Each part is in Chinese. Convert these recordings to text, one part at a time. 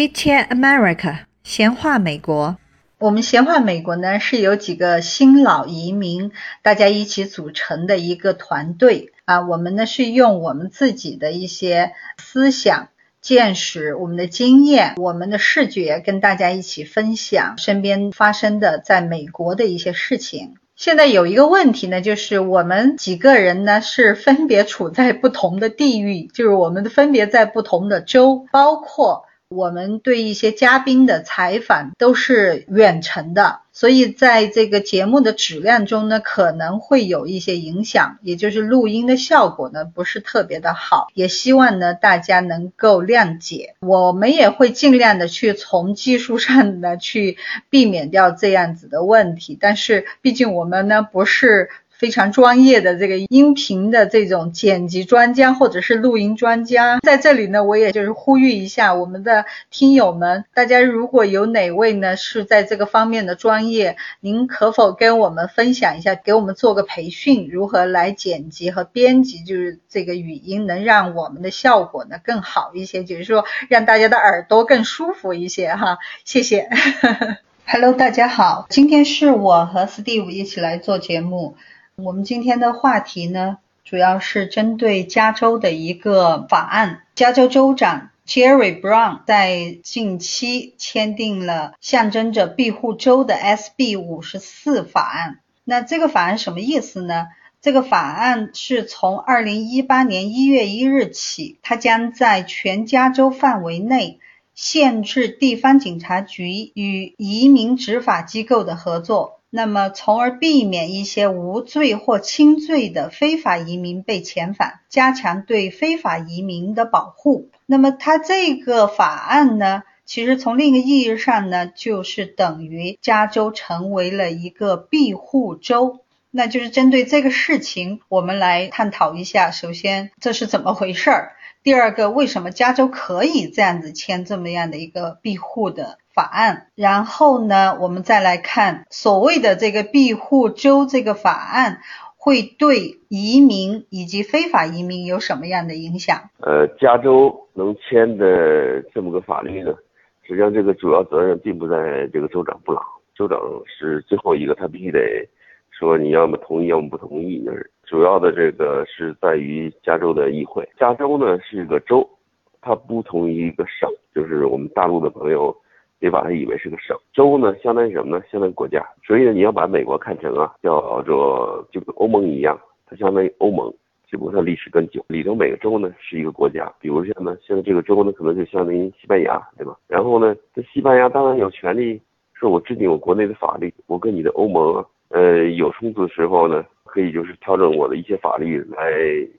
Chit Chat America，闲话美国。我们闲话美国呢，是由几个新老移民大家一起组成的一个团队啊。我们呢是用我们自己的一些思想、见识、我们的经验、我们的视觉，跟大家一起分享身边发生的在美国的一些事情。现在有一个问题呢，就是我们几个人呢是分别处在不同的地域，就是我们分别在不同的州，包括。我们对一些嘉宾的采访都是远程的，所以在这个节目的质量中呢，可能会有一些影响，也就是录音的效果呢不是特别的好，也希望呢大家能够谅解。我们也会尽量的去从技术上呢去避免掉这样子的问题，但是毕竟我们呢不是。非常专业的这个音频的这种剪辑专家或者是录音专家，在这里呢，我也就是呼吁一下我们的听友们，大家如果有哪位呢是在这个方面的专业，您可否跟我们分享一下，给我们做个培训，如何来剪辑和编辑，就是这个语音，能让我们的效果呢更好一些，就是说让大家的耳朵更舒服一些哈，谢谢。Hello，大家好，今天是我和 Steve 一起来做节目。我们今天的话题呢，主要是针对加州的一个法案。加州州长 Jerry Brown 在近期签订了象征着庇护州的 SB 五十四法案。那这个法案什么意思呢？这个法案是从二零一八年一月一日起，它将在全加州范围内限制地方警察局与移民执法机构的合作。那么，从而避免一些无罪或轻罪的非法移民被遣返，加强对非法移民的保护。那么，它这个法案呢，其实从另一个意义上呢，就是等于加州成为了一个庇护州。那就是针对这个事情，我们来探讨一下。首先，这是怎么回事儿？第二个，为什么加州可以这样子签这么样的一个庇护的？法案，然后呢，我们再来看所谓的这个庇护州这个法案会对移民以及非法移民有什么样的影响？呃，加州能签的这么个法律呢，实际上这个主要责任并不在这个州长布朗，州长是最后一个，他必须得说你要么同意，要么不同意。就是主要的这个是在于加州的议会。加州呢是一个州，它不同于一个省，就是我们大陆的朋友。别把它以为是个省，州呢相当于什么呢？相当于国家。所以呢，你要把美国看成啊，叫做就跟欧盟一样，它相当于欧盟，只不过它历史更久。里头每个州呢是一个国家，比如像呢，现在这个州呢可能就相当于西班牙，对吧？然后呢，这西班牙当然有权利说，我制定我国内的法律，我跟你的欧盟呃有冲突的时候呢，可以就是调整我的一些法律来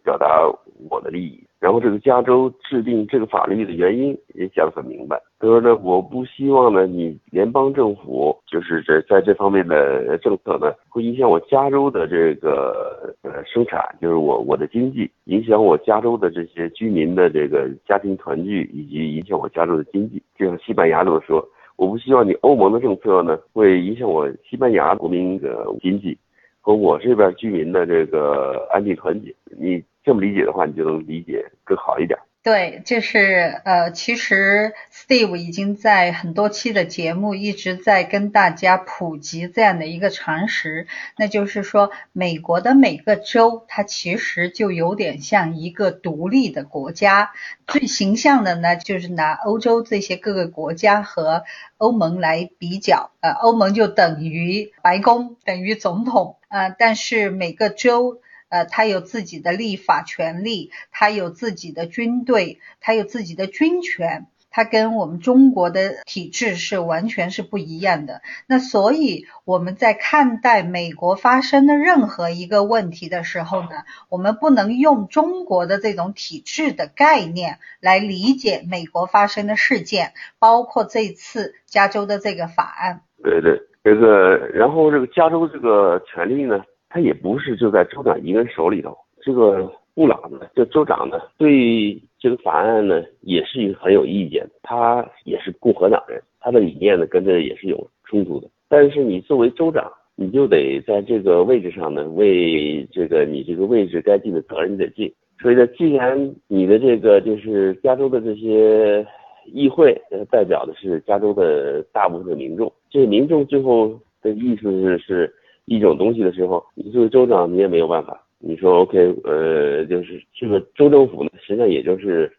表达我的利益。然后这个加州制定这个法律的原因也讲得很明白，他说呢，我不希望呢，你联邦政府就是这在这方面的政策呢，会影响我加州的这个呃生产，就是我我的经济，影响我加州的这些居民的这个家庭团聚，以及影响我加州的经济。就像西班牙这么说，我不希望你欧盟的政策呢，会影响我西班牙国民的经济和我这边居民的这个安定团结。你。这么理解的话，你就能理解更好一点。对，就是呃，其实 Steve 已经在很多期的节目一直在跟大家普及这样的一个常识，那就是说，美国的每个州它其实就有点像一个独立的国家。最形象的呢，就是拿欧洲这些各个国家和欧盟来比较，呃，欧盟就等于白宫，等于总统，呃，但是每个州。呃，他有自己的立法权利，他有自己的军队，他有自己的军权，他跟我们中国的体制是完全是不一样的。那所以我们在看待美国发生的任何一个问题的时候呢，我们不能用中国的这种体制的概念来理解美国发生的事件，包括这次加州的这个法案。对对，这个然后这个加州这个权利呢？他也不是就在州长一个人手里头，这个布朗呢，这州长呢，对这个法案呢，也是一个很有意见。他也是共和党人，他的理念呢，跟这也是有冲突的。但是你作为州长，你就得在这个位置上呢，为这个你这个位置该尽的责任你得尽。所以呢，既然你的这个就是加州的这些议会代表的是加州的大部分的民众，这民众最后的意思是是一种东西的时候，你作为州长你也没有办法。你说 OK，呃，就是这个州政府呢，实际上也就是，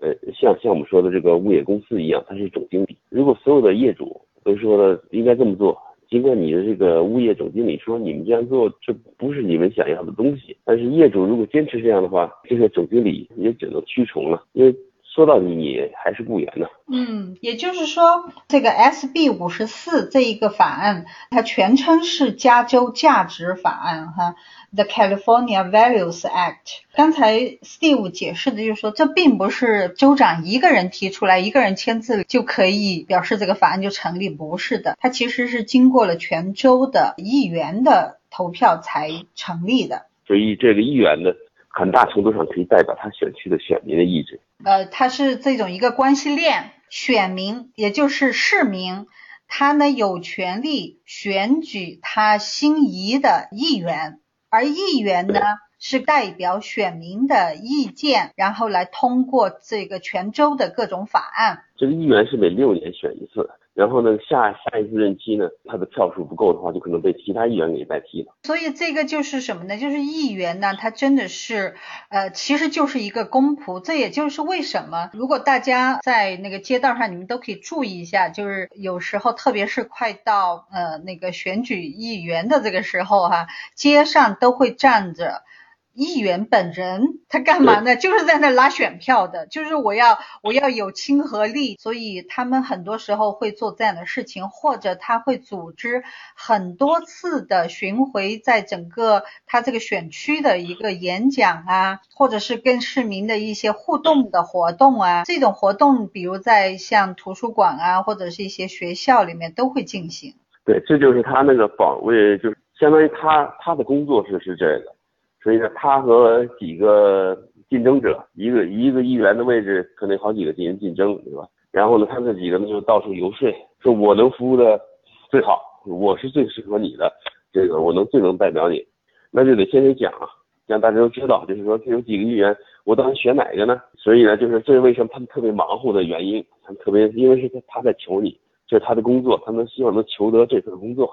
呃，像像我们说的这个物业公司一样，它是总经理。如果所有的业主都说了应该这么做，尽管你的这个物业总经理说你们这样做这不是你们想要的东西，但是业主如果坚持这样的话，这个总经理也只能屈从了，因为。说到底，你还是雇员呢。嗯，也就是说，这个 SB 五十四这一个法案，它全称是加州价值法案，哈，The California Values Act。刚才 Steve 解释的就是说，这并不是州长一个人提出来，一个人签字就可以表示这个法案就成立，不是的，它其实是经过了全州的议员的投票才成立的。所以，这个议员呢？很大程度上可以代表他选区的选民的意志。呃，它是这种一个关系链，选民也就是市民，他呢有权利选举他心仪的议员，而议员呢是代表选民的意见，然后来通过这个全州的各种法案。这个议员是每六年选一次。然后呢，下下一次任期呢，他的票数不够的话，就可能被其他议员给代替了。所以这个就是什么呢？就是议员呢，他真的是，呃，其实就是一个公仆。这也就是为什么，如果大家在那个街道上，你们都可以注意一下，就是有时候，特别是快到呃那个选举议员的这个时候哈，街上都会站着。议员本人他干嘛呢？就是在那拉选票的，就是我要我要有亲和力，所以他们很多时候会做这样的事情，或者他会组织很多次的巡回，在整个他这个选区的一个演讲啊，或者是跟市民的一些互动的活动啊，这种活动比如在像图书馆啊，或者是一些学校里面都会进行。对，这就是他那个访问，就是相当于他他的工作是是这个。所以呢，他和几个竞争者，一个一个议员的位置，可能好几个进行竞争，对吧？然后呢，他这几个呢就到处游说，说我能服务的最好，我是最适合你的，这个我能最能代表你，那就得先得讲，让大家都知道，就是说这有几个议员，我到底选哪个呢？所以呢，就是这是为什么他们特别忙乎的原因，他们特别因为是他他在求你，这是他的工作，他们希望能求得这份工作，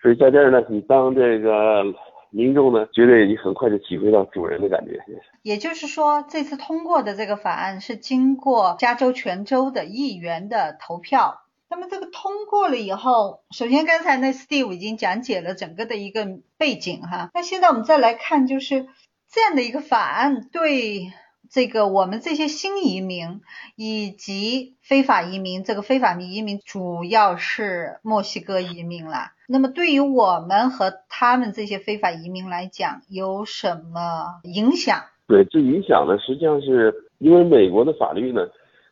所以在这儿呢，你当这个。民众呢，觉得你很快就体会到主人的感觉。也就是说，这次通过的这个法案是经过加州全州的议员的投票。那么这个通过了以后，首先刚才那 Steve 已经讲解了整个的一个背景哈。那现在我们再来看，就是这样的一个法案对。这个我们这些新移民以及非法移民，这个非法移民主要是墨西哥移民了。那么对于我们和他们这些非法移民来讲，有什么影响？对，这影响呢，实际上是因为美国的法律呢，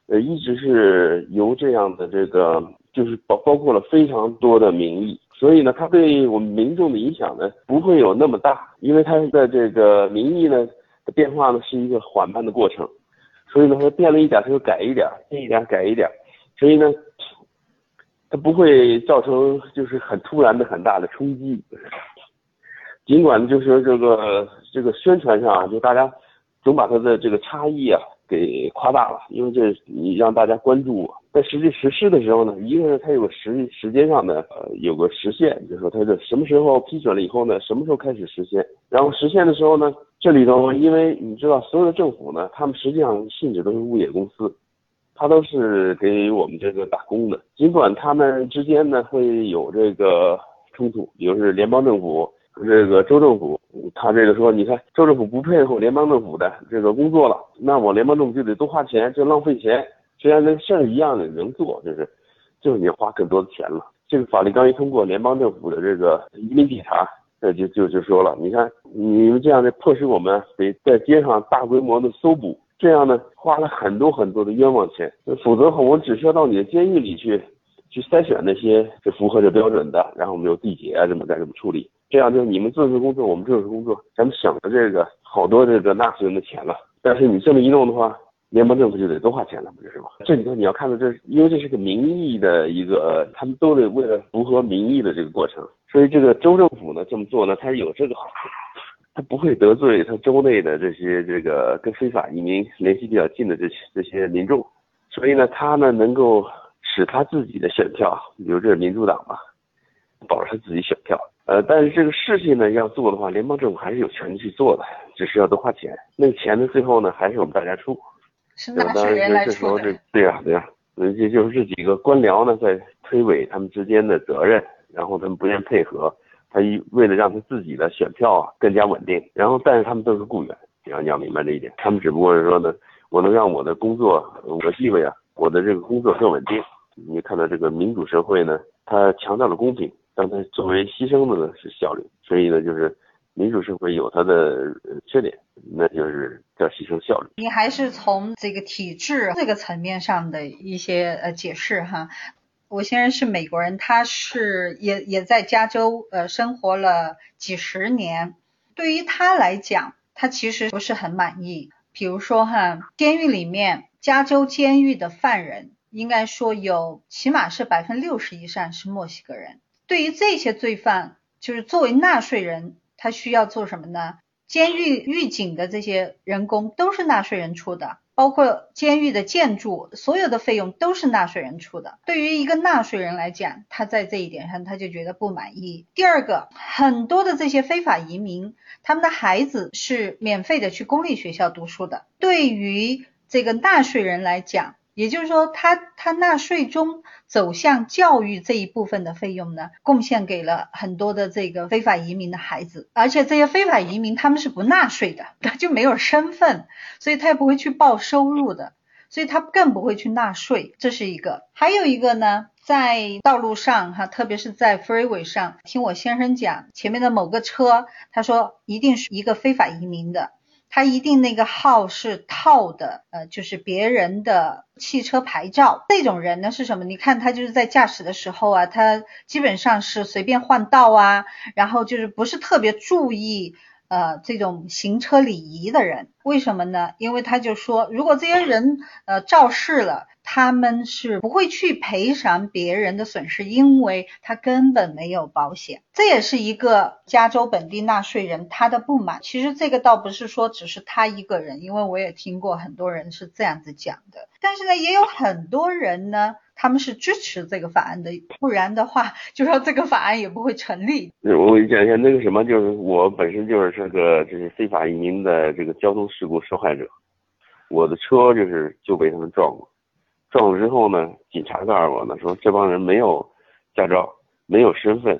呃，一直是由这样的这个，就是包包括了非常多的民意，所以呢，它对我们民众的影响呢，不会有那么大，因为它的这个民意呢。变化呢是一个缓慢的过程，所以呢，它变了一点，它就改一点，变一点改一点，所以呢，它不会造成就是很突然的很大的冲击。尽管就是这个这个宣传上啊，就大家总把它的这个差异啊给夸大了，因为这你让大家关注我。在实际实施的时候呢，一个是它有个时时间上的呃有个时限，就是说它是什么时候批准了以后呢，什么时候开始实现，然后实现的时候呢。这里头，因为你知道，所有的政府呢，他们实际上性质都是物业公司，他都是给我们这个打工的。尽管他们之间呢会有这个冲突，比如是联邦政府这个州政府，他这个说，你看州政府不配合联邦政府的这个工作了，那我联邦政府就得多花钱，就浪费钱。虽然那个事儿一样的能做，就是，就是你花更多的钱了。这个法律刚一通过，联邦政府的这个移民警察。这就就就说了，你看你们这样的迫使我们得在街上大规模的搜捕，这样呢花了很多很多的冤枉钱，否则的话我们只需要到你的监狱里去，去筛选那些是符合这标准的，然后我们有地检啊，怎么该怎么处理，这样就你们做这工作，我们做这工作，咱们省了这个好多这个纳税人的钱了。但是你这么一弄的话。联邦政府就得多花钱了，不是吗？这里头你要看到，这因为这是个民意的一个，他们都得为了符合民意的这个过程，所以这个州政府呢这么做呢，它是有这个好处，它不会得罪它州内的这些这个跟非法移民联系比较近的这些这些民众。所以呢，他呢能够使他自己的选票，比如这是民主党吧，保着他自己选票。呃，但是这个事情呢要做的话，联邦政府还是有权利去做的，只是要多花钱。那个钱呢，最后呢还是我们大家出。是纳税人来出的。对呀，对呀，那这就是这几个官僚呢在推诿他们之间的责任，然后他们不愿配合，他一为了让他自己的选票啊更加稳定，然后但是他们都是雇员，你要你要明白这一点，他们只不过是说呢，我能让我的工作我的地位啊，我的这个工作更稳定。你看到这个民主社会呢，它强调了公平。但它作为牺牲的呢是效率，所以呢就是民主社会有它的缺点，那就是叫牺牲效率。你还是从这个体制这个层面上的一些呃解释哈。我先生是美国人，他是也也在加州呃生活了几十年，对于他来讲，他其实不是很满意。比如说哈，监狱里面，加州监狱的犯人应该说有起码是百分之六十以上是墨西哥人。对于这些罪犯，就是作为纳税人，他需要做什么呢？监狱狱警的这些人工都是纳税人出的，包括监狱的建筑，所有的费用都是纳税人出的。对于一个纳税人来讲，他在这一点上他就觉得不满意。第二个，很多的这些非法移民，他们的孩子是免费的去公立学校读书的。对于这个纳税人来讲，也就是说，他他纳税中走向教育这一部分的费用呢，贡献给了很多的这个非法移民的孩子，而且这些非法移民他们是不纳税的，他就没有身份，所以他也不会去报收入的，所以他更不会去纳税，这是一个。还有一个呢，在道路上哈，特别是在 freeway 上，听我先生讲，前面的某个车，他说一定是一个非法移民的。他一定那个号是套的，呃，就是别人的汽车牌照。这种人呢是什么？你看他就是在驾驶的时候啊，他基本上是随便换道啊，然后就是不是特别注意呃这种行车礼仪的人。为什么呢？因为他就说，如果这些人呃肇事了。他们是不会去赔偿别人的损失，因为他根本没有保险。这也是一个加州本地纳税人他的不满。其实这个倒不是说只是他一个人，因为我也听过很多人是这样子讲的。但是呢，也有很多人呢，他们是支持这个法案的，不然的话，就说这个法案也不会成立。我给你讲一下那个什么，就是我本身就是这个就是非法移民的这个交通事故受害者，我的车就是就被他们撞过。撞了之后呢，警察告诉我呢，说这帮人没有驾照，没有身份，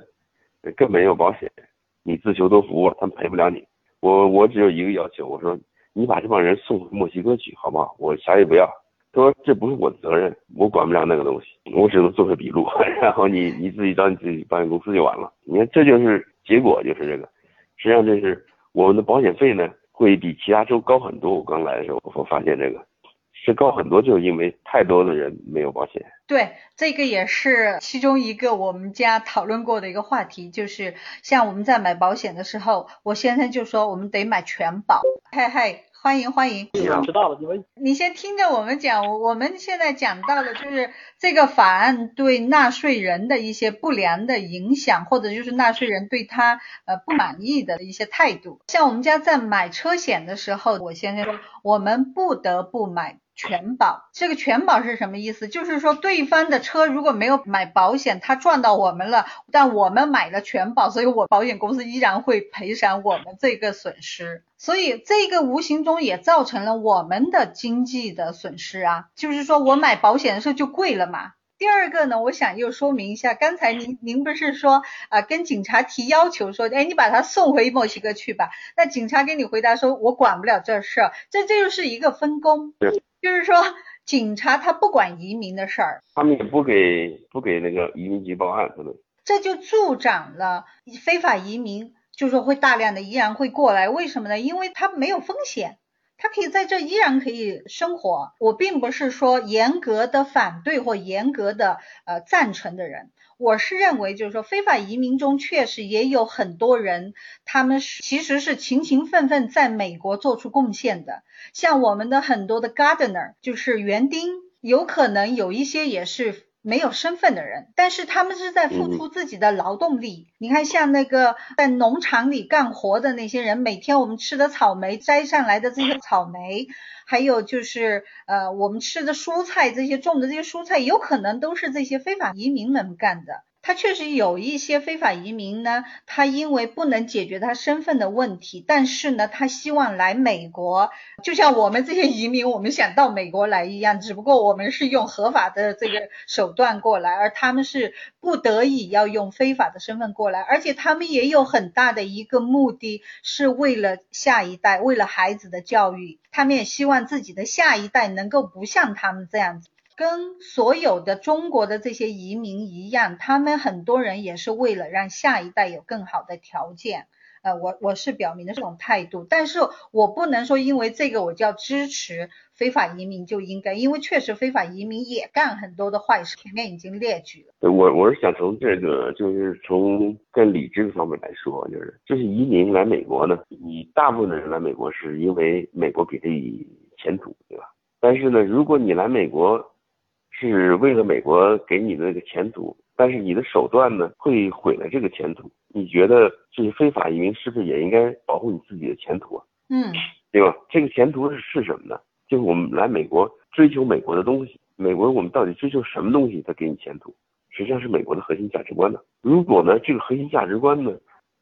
更没有保险，你自求多福，他们赔不了你。我我只有一个要求，我说你把这帮人送回墨西哥去，好不好？我啥也不要。他说这不是我的责任，我管不了那个东西，我只能做个笔录，然后你你自己找你自己保险公司就完了。你看这就是结果，就是这个。实际上这是我们的保险费呢，会比其他州高很多。我刚来的时候，我发现这个。是高很多，就是因为太多的人没有保险。对，这个也是其中一个我们家讨论过的一个话题，就是像我们在买保险的时候，我先生就说我们得买全保。嘿嘿，欢迎欢迎。知道了，你们你先听着我们讲，我们现在讲到的就是这个法案对纳税人的一些不良的影响，或者就是纳税人对他呃不满意的一些态度。像我们家在买车险的时候，我先生说我们不得不买。全保，这个全保是什么意思？就是说对方的车如果没有买保险，他撞到我们了，但我们买了全保，所以我保险公司依然会赔偿我们这个损失。所以这个无形中也造成了我们的经济的损失啊。就是说我买保险的时候就贵了嘛。第二个呢，我想又说明一下，刚才您您不是说啊跟警察提要求说，哎你把他送回墨西哥去吧？那警察给你回答说，我管不了这事儿，这这就是一个分工。就是说，警察他不管移民的事儿，他们也不给不给那个移民局报案，可能这就助长了非法移民，就是说会大量的依然会过来。为什么呢？因为他没有风险，他可以在这依然可以生活。我并不是说严格的反对或严格的呃赞成的人。我是认为，就是说，非法移民中确实也有很多人，他们是其实是勤勤奋奋在美国做出贡献的。像我们的很多的 gardener，就是园丁，有可能有一些也是没有身份的人，但是他们是在付出自己的劳动力。你看，像那个在农场里干活的那些人，每天我们吃的草莓摘上来的这些草莓，还有就是呃我们吃的蔬菜，这些种的这些蔬菜，有可能都是这些非法移民们干的。他确实有一些非法移民呢，他因为不能解决他身份的问题，但是呢，他希望来美国，就像我们这些移民，我们想到美国来一样，只不过我们是用合法的这个手段过来，而他们是不得已要用非法的身份过来，而且他们也有很大的一个目的，是为了下一代，为了孩子的教育，他们也希望自己的下一代能够不像他们这样子。跟所有的中国的这些移民一样，他们很多人也是为了让下一代有更好的条件。呃，我我是表明的这种态度，但是我不能说因为这个我就要支持非法移民就应该，因为确实非法移民也干很多的坏事，前面已经列举了。我我是想从这个就是从更理智的方面来说，就是就是移民来美国呢，你大部分的人来美国是因为美国给以前途，对吧？但是呢，如果你来美国，是为了美国给你的那个前途，但是你的手段呢会毁了这个前途。你觉得这些非法移民是不是也应该保护你自己的前途啊？嗯，对吧？这个前途是是什么呢？就是我们来美国追求美国的东西，美国我们到底追求什么东西才给你前途？实际上是美国的核心价值观呢。如果呢这个核心价值观呢，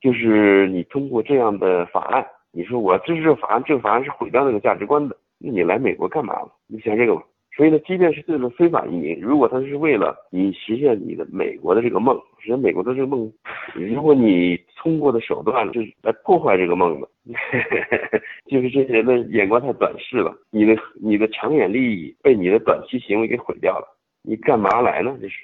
就是你通过这样的法案，你说我支持这个法案，这个法案是毁掉那个价值观的，那你来美国干嘛了？你想这个吧。所以呢，即便是这种非法移民，如果他是为了你实现你的美国的这个梦，实现美国的这个梦，如果你通过的手段就是来破坏这个梦的，就是这些人的眼光太短视了，你的你的长远利益被你的短期行为给毁掉了，你干嘛来呢？这是。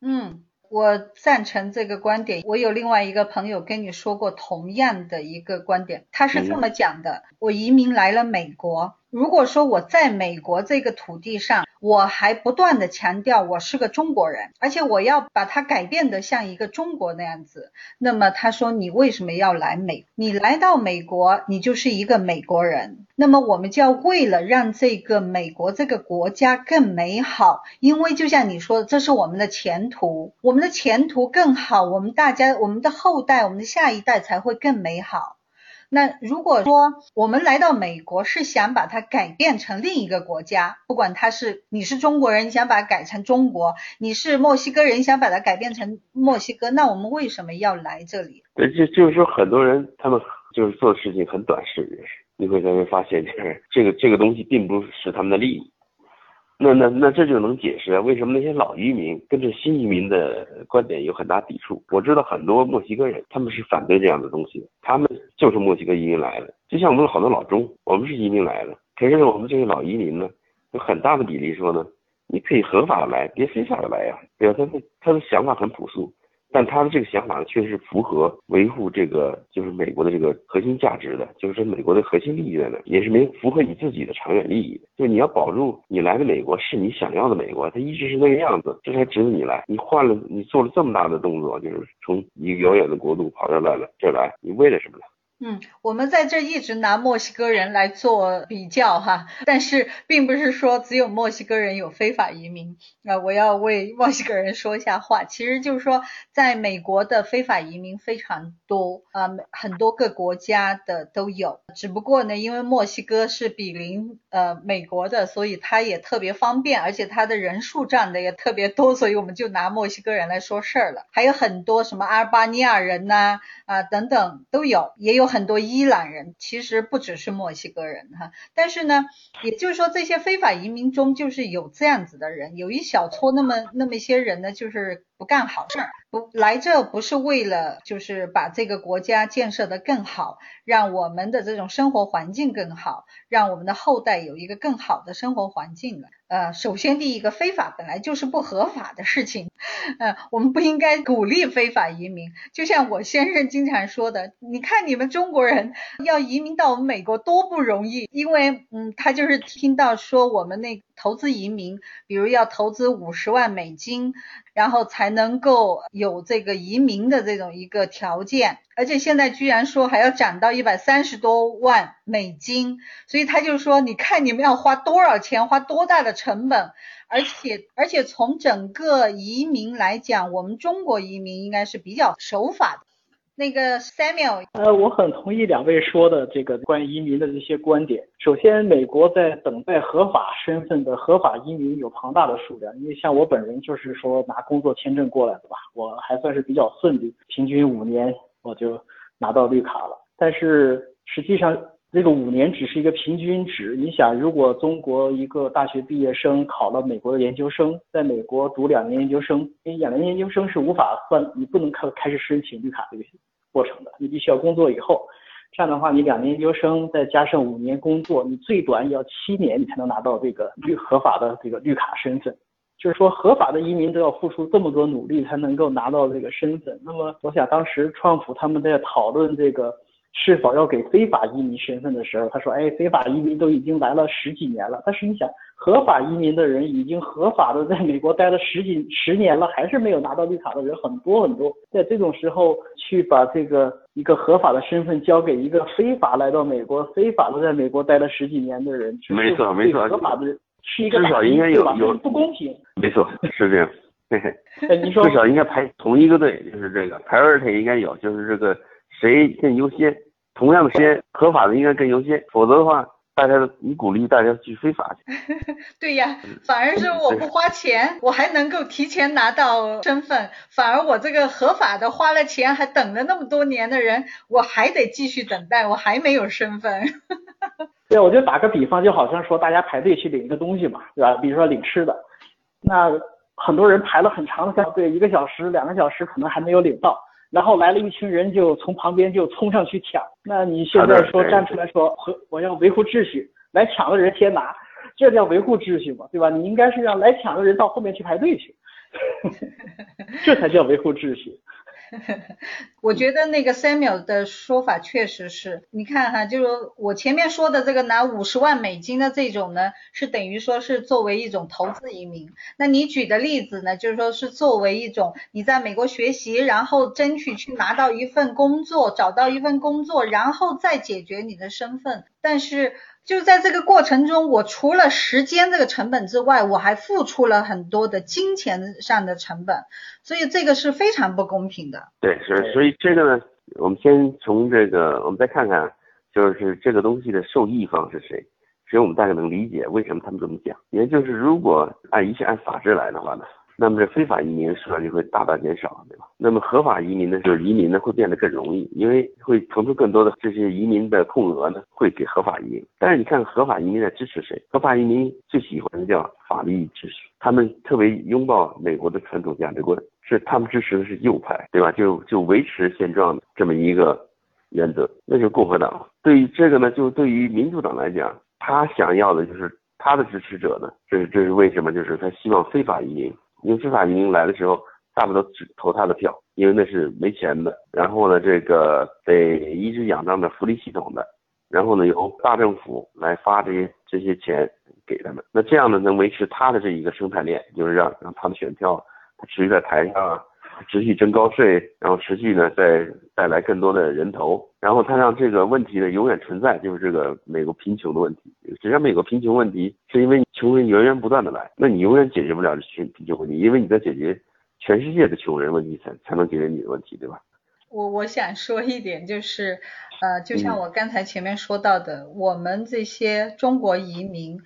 嗯，我赞成这个观点。我有另外一个朋友跟你说过同样的一个观点，他是这么讲的：我移民来了美国。如果说我在美国这个土地上，我还不断的强调我是个中国人，而且我要把它改变的像一个中国那样子，那么他说你为什么要来美？你来到美国，你就是一个美国人。那么我们就要为了让这个美国这个国家更美好，因为就像你说的，这是我们的前途，我们的前途更好，我们大家我们的后代，我们的下一代才会更美好。那如果说我们来到美国是想把它改变成另一个国家，不管他是你是中国人，你想把它改成中国；你是墨西哥人，想把它改变成墨西哥，那我们为什么要来这里？对，就就是说很多人他们就是做的事情很短视，你会才会发现，就是这个这个东西并不是他们的利益。那那那这就能解释啊为什么那些老移民跟这新移民的观点有很大抵触。我知道很多墨西哥人他们是反对这样的东西，他们就是墨西哥移民来的，就像我们好多老中，我们是移民来的，可是我们这些老移民呢，有很大的比例说呢，你可以合法的来，别非法的来呀，对吧？他的他的想法很朴素。但他的这个想法呢，确实是符合维护这个就是美国的这个核心价值的，就是说美国的核心利益在哪，也是没符合你自己的长远利益。就你要保住你来的美国是你想要的美国，它一直是那个样子，这才值得你来。你换了，你做了这么大的动作，就是从一个遥远的国度跑到来了这来，你为了什么呢？嗯，我们在这一直拿墨西哥人来做比较哈，但是并不是说只有墨西哥人有非法移民。那我要为墨西哥人说一下话，其实就是说，在美国的非法移民非常多啊，很多个国家的都有。只不过呢，因为墨西哥是比邻呃美国的，所以它也特别方便，而且它的人数占的也特别多，所以我们就拿墨西哥人来说事儿了。还有很多什么阿尔巴尼亚人呐啊等等都有，也有。很多伊朗人其实不只是墨西哥人哈，但是呢，也就是说这些非法移民中就是有这样子的人，有一小撮那么那么一些人呢，就是不干好事儿，不来这不是为了就是把这个国家建设的更好，让我们的这种生活环境更好，让我们的后代有一个更好的生活环境的。呃，首先第一个，非法本来就是不合法的事情，呃，我们不应该鼓励非法移民。就像我先生经常说的，你看你们中国人要移民到我们美国多不容易，因为嗯，他就是听到说我们那投资移民，比如要投资五十万美金，然后才能够有这个移民的这种一个条件，而且现在居然说还要涨到一百三十多万美金，所以他就说，你看你们要花多少钱，花多大的成本，而且而且从整个移民来讲，我们中国移民应该是比较守法的。那个 Samuel，呃，我很同意两位说的这个关于移民的这些观点。首先，美国在等待合法身份的合法移民有庞大的数量，因为像我本人就是说拿工作签证过来的吧，我还算是比较顺利，平均五年我就拿到绿卡了。但是实际上，这个五年只是一个平均值。你想，如果中国一个大学毕业生考了美国的研究生，在美国读两年研究生，因为两年研究生是无法算，你不能开开始申请绿卡这个过程的，你必须要工作以后，这样的话，你两年研究生再加上五年工作，你最短也要七年，你才能拿到这个绿合法的这个绿卡身份。就是说，合法的移民都要付出这么多努力才能够拿到这个身份。那么，我想当时川普他们在讨论这个。是否要给非法移民身份的时候，他说：“哎，非法移民都已经来了十几年了。但是你想，合法移民的人已经合法的在美国待了十几十年了，还是没有拿到绿卡的人很多很多。在这种时候，去把这个一个合法的身份交给一个非法来到美国、非法的在美国待了十几年的人，没错没错，合法的是一个至少应该有有不公平。没错，是这样。至少应该排同一个队，就是这个 priority 应该有，就是这个谁更优先。”同样的时间，合法的应该更优先，否则的话，大家你鼓励大家去非法去。对呀，反而是我不花钱，我还能够提前拿到身份，反而我这个合法的花了钱还等了那么多年的人，我还得继续等待，我还没有身份。对，我就打个比方，就好像说大家排队去领一个东西嘛，对吧？比如说领吃的，那很多人排了很长的队，一个小时、两个小时，可能还没有领到。然后来了一群人，就从旁边就冲上去抢。那你现在说站出来说，和我要维护秩序，来抢的人先拿，这叫维护秩序嘛，对吧？你应该是让来抢的人到后面去排队去，这才叫维护秩序。我觉得那个 Samuel 的说法确实是，你看哈，就是我前面说的这个拿五十万美金的这种呢，是等于说是作为一种投资移民。那你举的例子呢，就是说是作为一种你在美国学习，然后争取去拿到一份工作，找到一份工作，然后再解决你的身份。但是就是在这个过程中，我除了时间这个成本之外，我还付出了很多的金钱上的成本，所以这个是非常不公平的。对，是，所以这个呢，我们先从这个，我们再看看，就是这个东西的受益方是谁，所以我们大概能理解为什么他们这么讲。也就是如果按一切按法制来的话呢？那么这非法移民数量就会大大减少，对吧？那么合法移民呢，就是移民呢会变得更容易，因为会腾出更多的这些移民的空额呢，会给合法移民。但是你看合法移民在支持谁？合法移民最喜欢的叫法律支持，他们特别拥抱美国的传统价值观，是他们支持的是右派，对吧？就就维持现状的这么一个原则，那就是共和党。对于这个呢，就对于民主党来讲，他想要的就是他的支持者呢，这是这是为什么？就是他希望非法移民。因为非法移民来的时候，大部分都只投他的票，因为那是没钱的。然后呢，这个得一直仰仗着福利系统的，然后呢，由大政府来发这些这些钱给他们。那这样呢，能维持他的这一个生态链，就是让让他的选票持续在台上，持续征高税，然后持续呢再带来更多的人头，然后他让这个问题呢永远存在，就是这个美国贫穷的问题。实际上，美国贫穷问题是因为。穷人源源不断的来，那你永远解决不了这贫贫穷问题，因为你在解决全世界的穷人问题才才能解决你的问题，对吧？我我想说一点就是，呃，就像我刚才前面说到的，我们这些中国移民，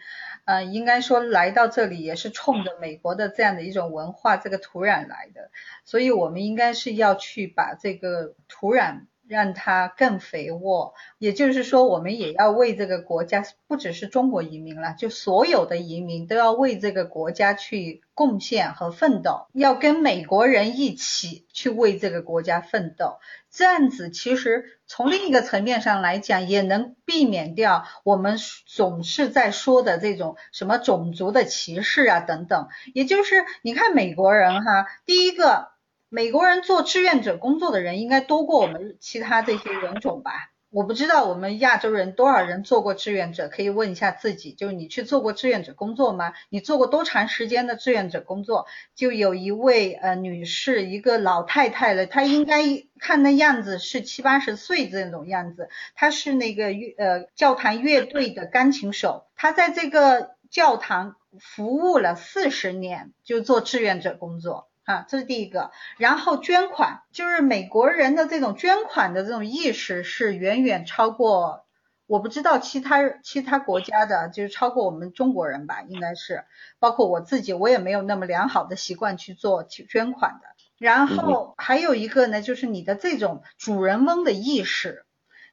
呃，应该说来到这里也是冲着美国的这样的一种文化这个土壤来的，所以我们应该是要去把这个土壤。让它更肥沃，也就是说，我们也要为这个国家，不只是中国移民了，就所有的移民都要为这个国家去贡献和奋斗，要跟美国人一起去为这个国家奋斗。这样子，其实从另一个层面上来讲，也能避免掉我们总是在说的这种什么种族的歧视啊等等。也就是，你看美国人哈，第一个。美国人做志愿者工作的人应该多过我们其他这些人种吧？我不知道我们亚洲人多少人做过志愿者，可以问一下自己，就是你去做过志愿者工作吗？你做过多长时间的志愿者工作？就有一位呃女士，一个老太太了，她应该看那样子是七八十岁这种样子，她是那个乐呃教堂乐队的钢琴手，她在这个教堂服务了四十年，就做志愿者工作。啊，这是第一个。然后捐款，就是美国人的这种捐款的这种意识是远远超过，我不知道其他其他国家的，就是超过我们中国人吧，应该是。包括我自己，我也没有那么良好的习惯去做去捐款的。然后还有一个呢，就是你的这种主人翁的意识，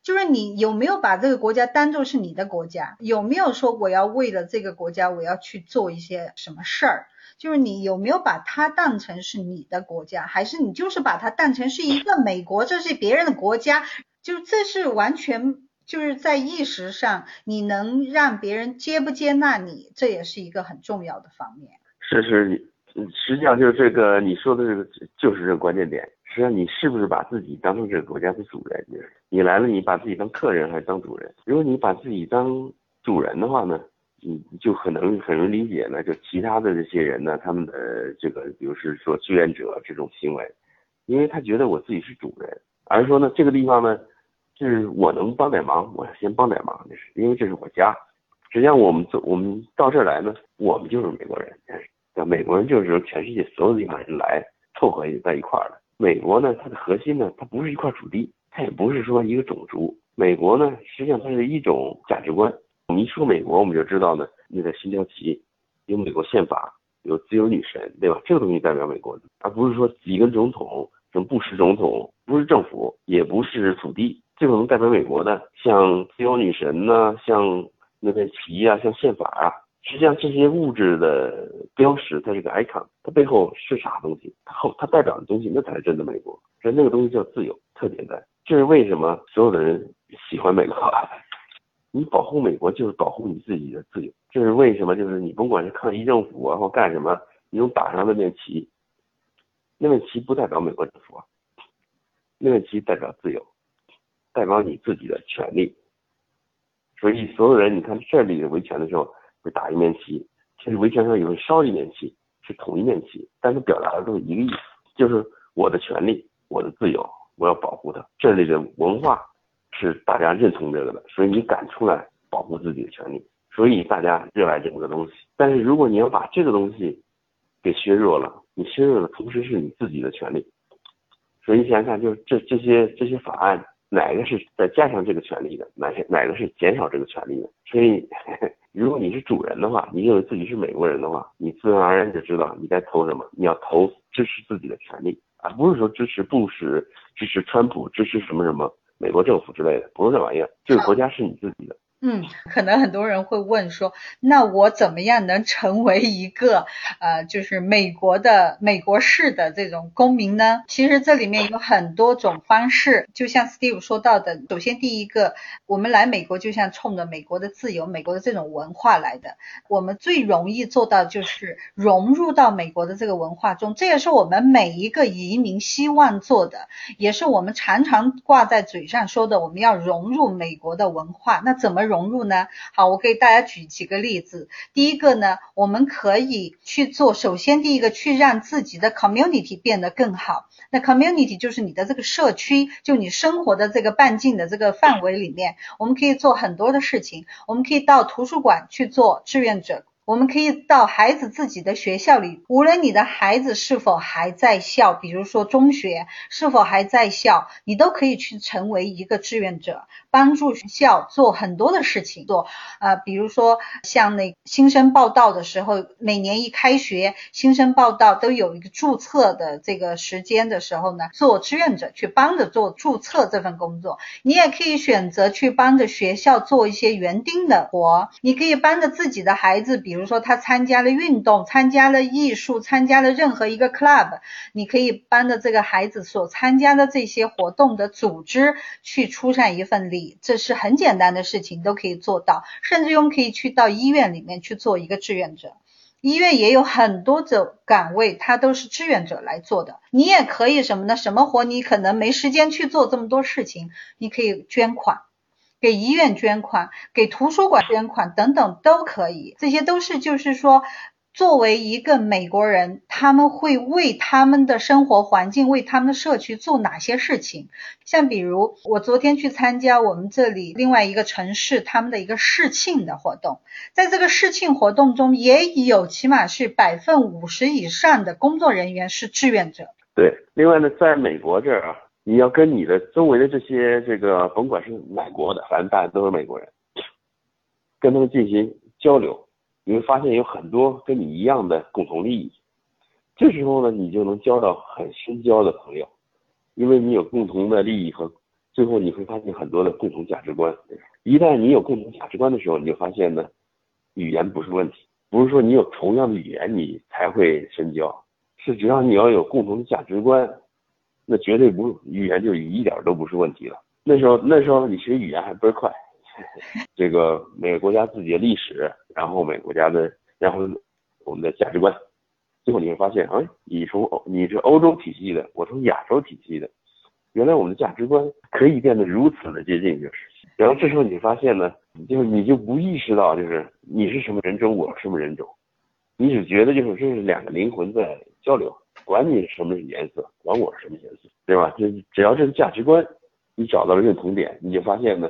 就是你有没有把这个国家当做是你的国家，有没有说我要为了这个国家我要去做一些什么事儿。就是你有没有把它当成是你的国家，还是你就是把它当成是一个美国，这是别人的国家？就这是完全就是在意识上，你能让别人接不接纳你，这也是一个很重要的方面。是是，实际上就是这个你说的这个就是这个关键点。实际上你是不是把自己当成这个国家的主人？你来了，你把自己当客人还是当主人？如果你把自己当主人的话呢？你就很能很容易理解呢，就其他的这些人呢，他们的这个，比如是说志愿者这种行为，因为他觉得我自己是主人，而是说呢，这个地方呢，就是我能帮点忙，我先帮点忙，就是因为这是我家。实际上我们走，我们到这儿来呢，我们就是美国人，美国人就是全世界所有地方人来凑合在一块儿的。美国呢，它的核心呢，它不是一块土地，它也不是说一个种族，美国呢，实际上它是一种价值观。你一说美国，我们就知道呢，那个新条旗，有美国宪法，有自由女神，对吧？这个东西代表美国的，而不是说几个总统，什么布什总统，不是政府，也不是土地，这个能代表美国的，像自由女神呢，像那个旗啊，像宪法啊，实际上这些物质的标识，它是个 icon，它背后是啥东西？它后它代表的东西，那才是真的美国。所以那个东西叫自由，特简单。这是为什么所有的人喜欢美国？你保护美国就是保护你自己的自由，这是为什么？就是你甭管是抗议政府啊或干什么，你用打上那面旗，那面旗不代表美国政府啊，那面旗代表自由，代表你自己的权利。所以所有人，你看这里维权的时候会打一面旗，其实维权上也会烧一面旗，是同一面旗，但是表达的都是一个意思，就是我的权利，我的自由，我要保护它。这里的文化。是大家认同这个的，所以你敢出来保护自己的权利，所以大家热爱这么个东西。但是如果你要把这个东西给削弱了，你削弱的同时是你自己的权利。所以你想想，就是这这些这些法案，哪个是再加强这个权利的，哪些哪个是减少这个权利的？所以，如果你是主人的话，你认为自己是美国人的话，你自然而然就知道你该投什么，你要投支持自己的权利，而不是说支持布什、支持川普、支持什么什么。美国政府之类的，不是这玩意儿，这个国家是你自己的。嗯，可能很多人会问说，那我怎么样能成为一个呃，就是美国的美国式的这种公民呢？其实这里面有很多种方式，就像 Steve 说到的，首先第一个，我们来美国就像冲着美国的自由、美国的这种文化来的，我们最容易做到就是融入到美国的这个文化中，这也是我们每一个移民希望做的，也是我们常常挂在嘴上说的，我们要融入美国的文化。那怎么融？融入呢？好，我给大家举几个例子。第一个呢，我们可以去做。首先，第一个去让自己的 community 变得更好。那 community 就是你的这个社区，就你生活的这个半径的这个范围里面，我们可以做很多的事情。我们可以到图书馆去做志愿者。我们可以到孩子自己的学校里，无论你的孩子是否还在校，比如说中学是否还在校，你都可以去成为一个志愿者，帮助学校做很多的事情。做呃，比如说像那新生报道的时候，每年一开学，新生报道都有一个注册的这个时间的时候呢，做志愿者去帮着做注册这份工作。你也可以选择去帮着学校做一些园丁的活，你可以帮着自己的孩子，比。比如说，他参加了运动，参加了艺术，参加了任何一个 club，你可以帮着这个孩子所参加的这些活动的组织去出上一份力，这是很简单的事情，都可以做到。甚至用可以去到医院里面去做一个志愿者。医院也有很多的岗位，它都是志愿者来做的。你也可以什么呢？什么活你可能没时间去做这么多事情，你可以捐款，给医院捐款，给图书馆捐款等等都可以。这些都是就是说。作为一个美国人，他们会为他们的生活环境、为他们的社区做哪些事情？像比如，我昨天去参加我们这里另外一个城市他们的一个市庆的活动，在这个市庆活动中，也有起码是百分五十以上的工作人员是志愿者。对，另外呢，在美国这儿啊，你要跟你的周围的这些这个，甭管是哪国的，反正大家都是美国人，跟他们进行交流。你会发现有很多跟你一样的共同利益，这时候呢，你就能交到很深交的朋友，因为你有共同的利益和最后你会发现很多的共同价值观。一旦你有共同价值观的时候，你就发现呢，语言不是问题，不是说你有同样的语言你才会深交，是只要你要有共同的价值观，那绝对不语言就一点都不是问题了。那时候那时候你学语言还倍儿快。这个每个国家自己的历史，然后每个国家的，然后我们的价值观，最后你会发现，哎，你从欧你是欧洲体系的，我从亚洲体系的，原来我们的价值观可以变得如此的接近，就是，然后这时候你发现呢，就是你就不意识到，就是你是什么人种，我是什么人种，你只觉得就是这是两个灵魂在交流，管你什么颜色，管我是什么颜色，对吧？就只要这个价值观，你找到了认同点，你就发现呢。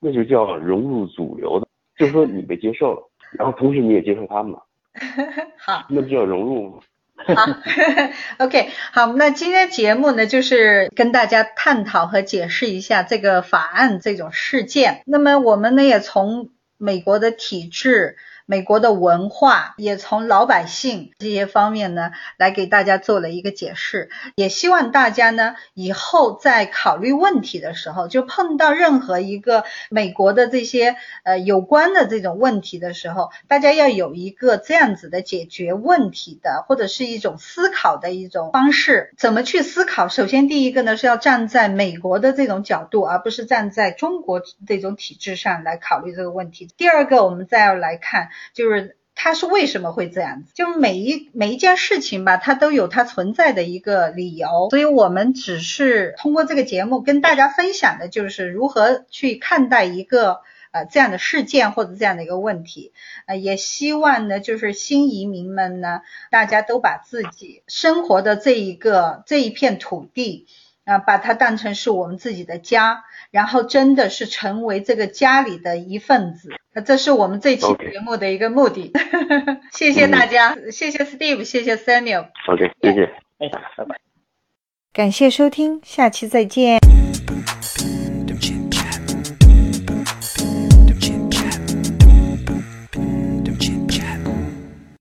那就叫融入主流的，就是说你被接受了，然后同时你也接受他们了。好，那不叫融入吗？好，OK，好，那今天节目呢，就是跟大家探讨和解释一下这个法案这种事件。那么我们呢，也从美国的体制。美国的文化也从老百姓这些方面呢，来给大家做了一个解释，也希望大家呢以后在考虑问题的时候，就碰到任何一个美国的这些呃有关的这种问题的时候，大家要有一个这样子的解决问题的，或者是一种思考的一种方式。怎么去思考？首先第一个呢是要站在美国的这种角度，而不是站在中国这种体制上来考虑这个问题。第二个，我们再要来看。就是他是为什么会这样子？就每一每一件事情吧，它都有它存在的一个理由。所以我们只是通过这个节目跟大家分享的，就是如何去看待一个呃这样的事件或者这样的一个问题。呃，也希望呢，就是新移民们呢，大家都把自己生活的这一个这一片土地啊，把它当成是我们自己的家，然后真的是成为这个家里的一份子。这是我们这期节目的一个目的，谢谢大家，谢谢 Steve，谢谢 Samuel。OK，谢谢，哎，拜拜。感谢收听，下期再见。